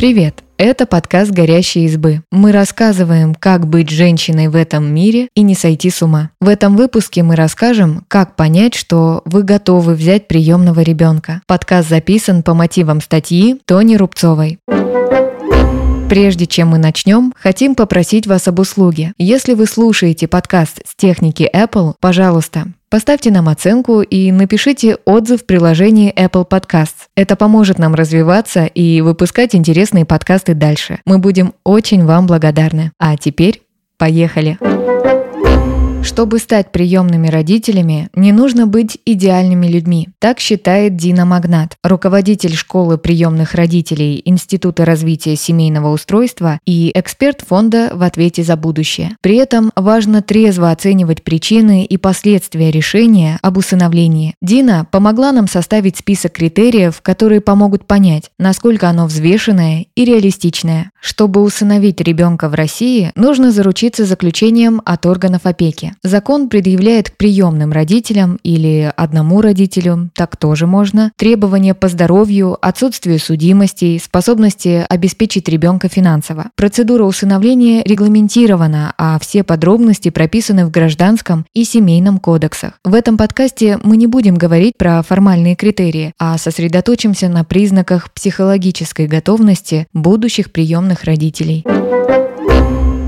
Привет! Это подкаст «Горящие избы». Мы рассказываем, как быть женщиной в этом мире и не сойти с ума. В этом выпуске мы расскажем, как понять, что вы готовы взять приемного ребенка. Подкаст записан по мотивам статьи Тони Рубцовой. Прежде чем мы начнем, хотим попросить вас об услуге. Если вы слушаете подкаст с техники Apple, пожалуйста, Поставьте нам оценку и напишите отзыв в приложении Apple Podcasts. Это поможет нам развиваться и выпускать интересные подкасты дальше. Мы будем очень вам благодарны. А теперь поехали! Чтобы стать приемными родителями, не нужно быть идеальными людьми. Так считает Дина Магнат, руководитель школы приемных родителей Института развития семейного устройства и эксперт фонда в ответе за будущее. При этом важно трезво оценивать причины и последствия решения об усыновлении. Дина помогла нам составить список критериев, которые помогут понять, насколько оно взвешенное и реалистичное. Чтобы усыновить ребенка в России, нужно заручиться заключением от органов опеки. Закон предъявляет к приемным родителям или одному родителю, так тоже можно, требования по здоровью, отсутствию судимости, способности обеспечить ребенка финансово. Процедура усыновления регламентирована, а все подробности прописаны в гражданском и семейном кодексах. В этом подкасте мы не будем говорить про формальные критерии, а сосредоточимся на признаках психологической готовности будущих приемных родителей.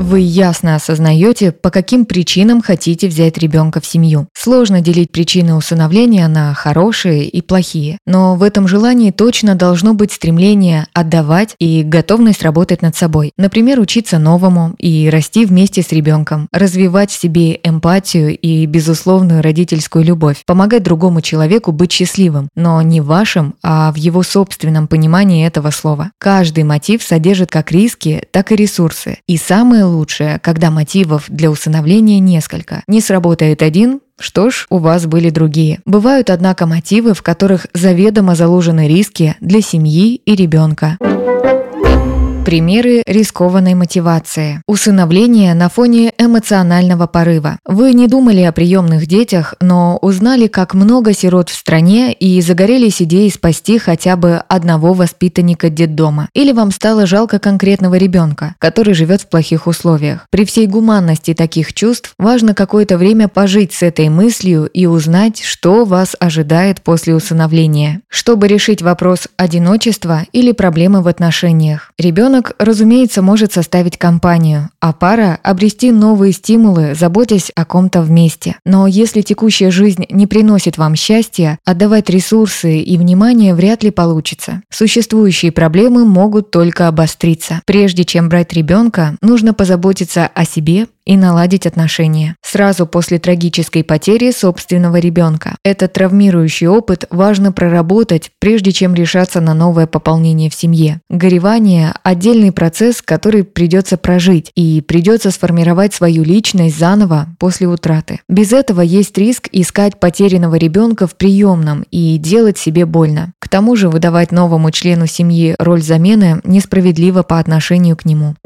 Вы ясно осознаете, по каким причинам хотите взять ребенка в семью. Сложно делить причины усыновления на хорошие и плохие, но в этом желании точно должно быть стремление отдавать и готовность работать над собой. Например, учиться новому и расти вместе с ребенком, развивать в себе эмпатию и безусловную родительскую любовь, помогать другому человеку быть счастливым, но не вашим, а в его собственном понимании этого слова. Каждый мотив содержит как риски, так и ресурсы. И самое лучшее когда мотивов для усыновления несколько. Не сработает один, что ж, у вас были другие. Бывают, однако, мотивы, в которых заведомо заложены риски для семьи и ребенка. Примеры рискованной мотивации. Усыновление на фоне эмоционального порыва. Вы не думали о приемных детях, но узнали, как много сирот в стране и загорелись идеей спасти хотя бы одного воспитанника детдома. Или вам стало жалко конкретного ребенка, который живет в плохих условиях. При всей гуманности таких чувств важно какое-то время пожить с этой мыслью и узнать, что вас ожидает после усыновления. Чтобы решить вопрос одиночества или проблемы в отношениях. Ребенок Ребенок, разумеется, может составить компанию, а пара – обрести новые стимулы, заботясь о ком-то вместе. Но если текущая жизнь не приносит вам счастья, отдавать ресурсы и внимание вряд ли получится. Существующие проблемы могут только обостриться. Прежде чем брать ребенка, нужно позаботиться о себе и наладить отношения. Сразу после трагической потери собственного ребенка. Этот травмирующий опыт важно проработать, прежде чем решаться на новое пополнение в семье. Горевание – отдельный процесс, который придется прожить, и придется сформировать свою личность заново после утраты. Без этого есть риск искать потерянного ребенка в приемном и делать себе больно. К тому же выдавать новому члену семьи роль замены несправедливо по отношению к нему.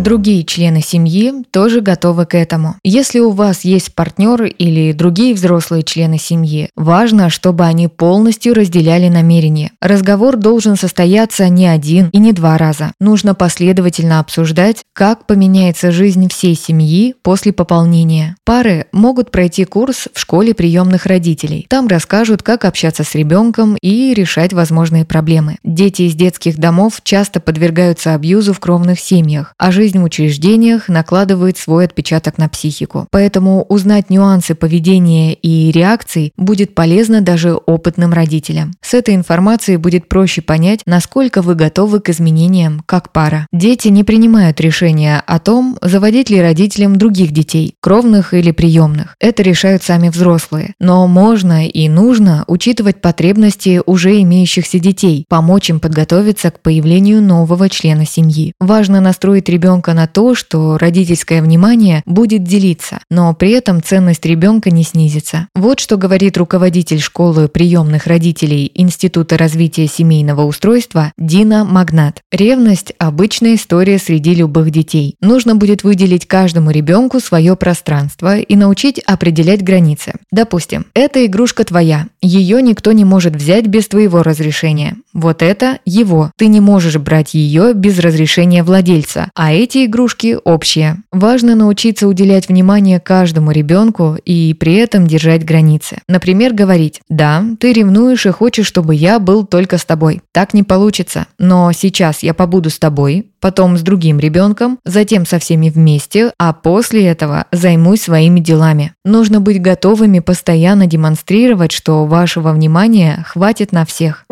Другие члены семьи тоже готовы к этому. Если у вас есть партнер или другие взрослые члены семьи, важно, чтобы они полностью разделяли намерения. Разговор должен состояться не один и не два раза. Нужно последовательно обсуждать, как поменяется жизнь всей семьи после пополнения. Пары могут пройти курс в школе приемных родителей. Там расскажут, как общаться с ребенком и решать возможные проблемы. Дети из детских домов часто подвергаются абьюзу в кровных семьях, а жизнь жизнь в учреждениях накладывает свой отпечаток на психику. Поэтому узнать нюансы поведения и реакций будет полезно даже опытным родителям. С этой информацией будет проще понять, насколько вы готовы к изменениям как пара. Дети не принимают решения о том, заводить ли родителям других детей, кровных или приемных. Это решают сами взрослые. Но можно и нужно учитывать потребности уже имеющихся детей, помочь им подготовиться к появлению нового члена семьи. Важно настроить ребенка ребенка на то, что родительское внимание будет делиться, но при этом ценность ребенка не снизится. Вот что говорит руководитель школы приемных родителей Института развития семейного устройства Дина Магнат. Ревность – обычная история среди любых детей. Нужно будет выделить каждому ребенку свое пространство и научить определять границы. Допустим, эта игрушка твоя, ее никто не может взять без твоего разрешения. Вот это его. Ты не можешь брать ее без разрешения владельца, а эти игрушки общие. Важно научиться уделять внимание каждому ребенку и при этом держать границы. Например, говорить «Да, ты ревнуешь и хочешь, чтобы я был только с тобой». Так не получится. Но сейчас я побуду с тобой, потом с другим ребенком, затем со всеми вместе, а после этого займусь своими делами. Нужно быть готовыми постоянно демонстрировать, что вашего внимания хватит на всех.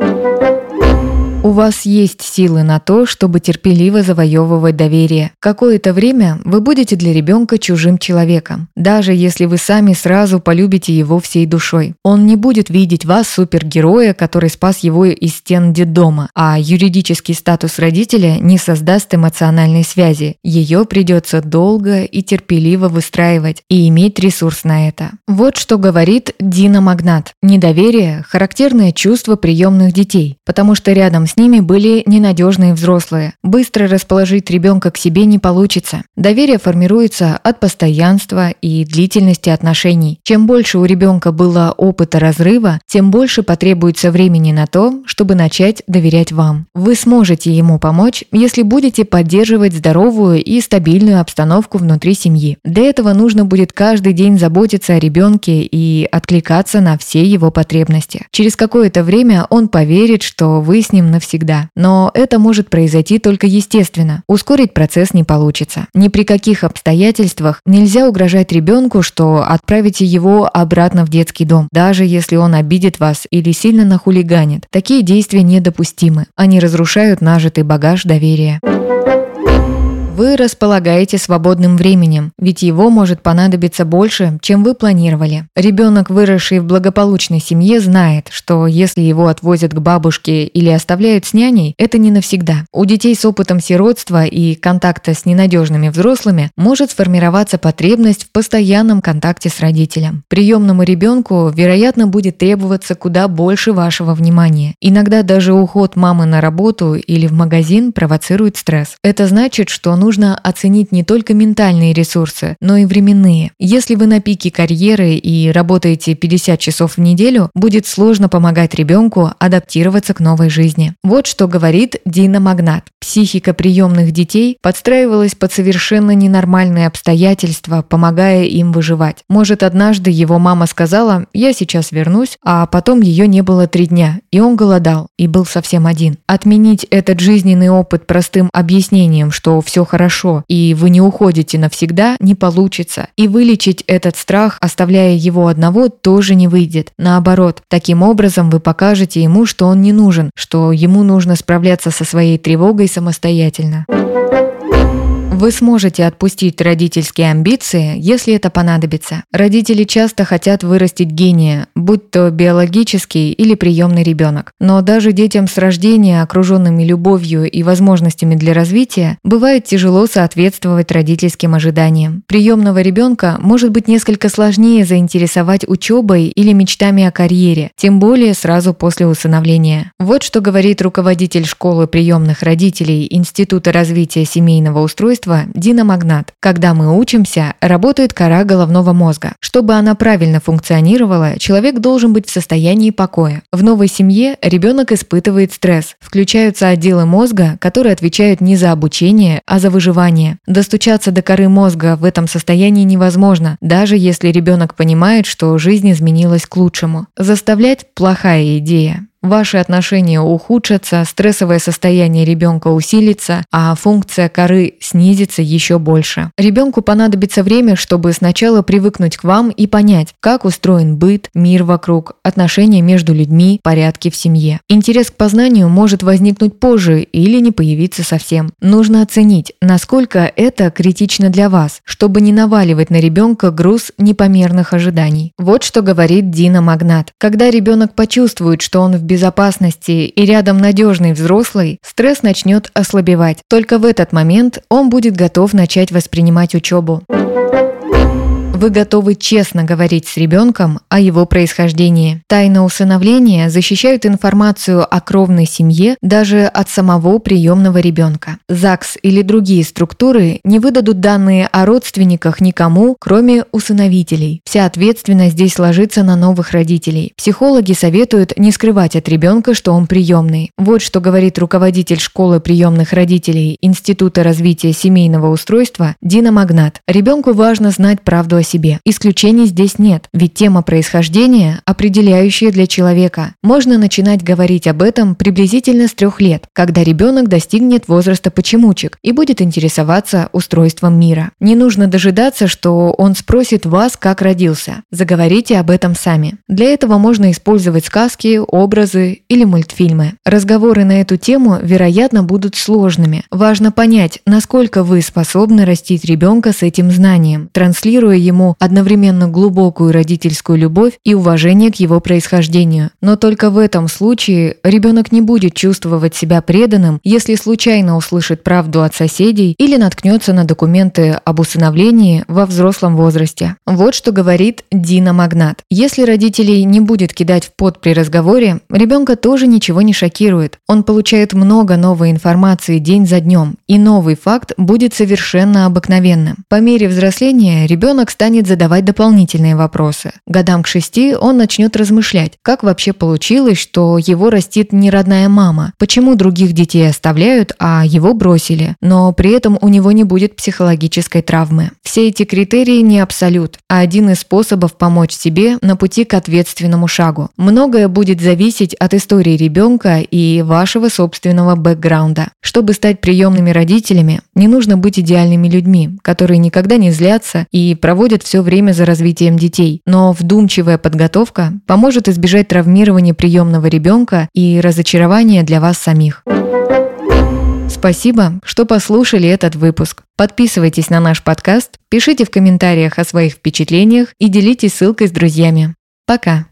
У вас есть силы на то, чтобы терпеливо завоевывать доверие. Какое-то время вы будете для ребенка чужим человеком, даже если вы сами сразу полюбите его всей душой. Он не будет видеть вас супергероя, который спас его из стен детдома, а юридический статус родителя не создаст эмоциональной связи. Ее придется долго и терпеливо выстраивать и иметь ресурс на это. Вот что говорит Дина Магнат. Недоверие – характерное чувство приемных детей, потому что рядом с ними были ненадежные взрослые. Быстро расположить ребенка к себе не получится. Доверие формируется от постоянства и длительности отношений. Чем больше у ребенка было опыта разрыва, тем больше потребуется времени на то, чтобы начать доверять вам. Вы сможете ему помочь, если будете поддерживать здоровую и стабильную обстановку внутри семьи. Для этого нужно будет каждый день заботиться о ребенке и откликаться на все его потребности. Через какое-то время он поверит, что вы с ним навсегда. Но это может произойти только естественно. Ускорить процесс не получится. Ни при каких обстоятельствах нельзя угрожать ребенку, что отправите его обратно в детский дом, даже если он обидит вас или сильно нахулиганит. Такие действия недопустимы. Они разрушают нажитый багаж доверия. Вы располагаете свободным временем, ведь его может понадобиться больше, чем вы планировали. Ребенок, выросший в благополучной семье, знает, что если его отвозят к бабушке или оставляют с няней, это не навсегда. У детей с опытом сиротства и контакта с ненадежными взрослыми может сформироваться потребность в постоянном контакте с родителем. Приемному ребенку, вероятно, будет требоваться куда больше вашего внимания. Иногда даже уход мамы на работу или в магазин провоцирует стресс. Это значит, что нужно нужно оценить не только ментальные ресурсы, но и временные. Если вы на пике карьеры и работаете 50 часов в неделю, будет сложно помогать ребенку адаптироваться к новой жизни. Вот что говорит Дина Магнат. Психика приемных детей подстраивалась под совершенно ненормальные обстоятельства, помогая им выживать. Может, однажды его мама сказала «я сейчас вернусь», а потом ее не было три дня, и он голодал, и был совсем один. Отменить этот жизненный опыт простым объяснением, что все хорошо, хорошо, и вы не уходите навсегда, не получится. И вылечить этот страх, оставляя его одного, тоже не выйдет. Наоборот, таким образом вы покажете ему, что он не нужен, что ему нужно справляться со своей тревогой самостоятельно. Вы сможете отпустить родительские амбиции, если это понадобится. Родители часто хотят вырастить гения, будь то биологический или приемный ребенок. Но даже детям с рождения, окруженными любовью и возможностями для развития, бывает тяжело соответствовать родительским ожиданиям. Приемного ребенка может быть несколько сложнее заинтересовать учебой или мечтами о карьере, тем более сразу после усыновления. Вот что говорит руководитель школы приемных родителей Института развития семейного устройства устройство диномагнат. Когда мы учимся, работает кора головного мозга. Чтобы она правильно функционировала, человек должен быть в состоянии покоя. В новой семье ребенок испытывает стресс. Включаются отделы мозга, которые отвечают не за обучение, а за выживание. Достучаться до коры мозга в этом состоянии невозможно, даже если ребенок понимает, что жизнь изменилась к лучшему. Заставлять – плохая идея. Ваши отношения ухудшатся, стрессовое состояние ребенка усилится, а функция коры снизится еще больше. Ребенку понадобится время, чтобы сначала привыкнуть к вам и понять, как устроен быт, мир вокруг, отношения между людьми, порядки в семье. Интерес к познанию может возникнуть позже или не появиться совсем. Нужно оценить, насколько это критично для вас, чтобы не наваливать на ребенка груз непомерных ожиданий. Вот что говорит Дина Магнат. Когда ребенок почувствует, что он в безопасности и рядом надежный взрослый, стресс начнет ослабевать. Только в этот момент он будет готов начать воспринимать учебу. Вы готовы честно говорить с ребенком о его происхождении. Тайна усыновления защищают информацию о кровной семье даже от самого приемного ребенка. ЗАГС или другие структуры не выдадут данные о родственниках никому, кроме усыновителей. Вся ответственность здесь ложится на новых родителей. Психологи советуют не скрывать от ребенка, что он приемный. Вот что говорит руководитель школы приемных родителей Института развития семейного устройства Дина Магнат. Ребенку важно знать правду о себе. Исключений здесь нет, ведь тема происхождения определяющая для человека. Можно начинать говорить об этом приблизительно с трех лет, когда ребенок достигнет возраста почемучек и будет интересоваться устройством мира. Не нужно дожидаться, что он спросит вас, как родился. Заговорите об этом сами. Для этого можно использовать сказки, образы или мультфильмы. Разговоры на эту тему, вероятно, будут сложными. Важно понять, насколько вы способны растить ребенка с этим знанием, транслируя ему одновременно глубокую родительскую любовь и уважение к его происхождению. Но только в этом случае ребенок не будет чувствовать себя преданным, если случайно услышит правду от соседей или наткнется на документы об усыновлении во взрослом возрасте. Вот что говорит Дина Магнат. Если родителей не будет кидать в пот при разговоре, ребенка тоже ничего не шокирует. Он получает много новой информации день за днем, и новый факт будет совершенно обыкновенным. По мере взросления ребенок станет задавать дополнительные вопросы. Годам к шести он начнет размышлять, как вообще получилось, что его растит не родная мама, почему других детей оставляют, а его бросили, но при этом у него не будет психологической травмы. Все эти критерии не абсолют, а один из способов помочь себе на пути к ответственному шагу. Многое будет зависеть от истории ребенка и вашего собственного бэкграунда. Чтобы стать приемными родителями, не нужно быть идеальными людьми, которые никогда не злятся и проводят все время за развитием детей. Но вдумчивая подготовка поможет избежать травмирования приемного ребенка и разочарования для вас самих. Спасибо, что послушали этот выпуск. Подписывайтесь на наш подкаст, пишите в комментариях о своих впечатлениях и делитесь ссылкой с друзьями. Пока!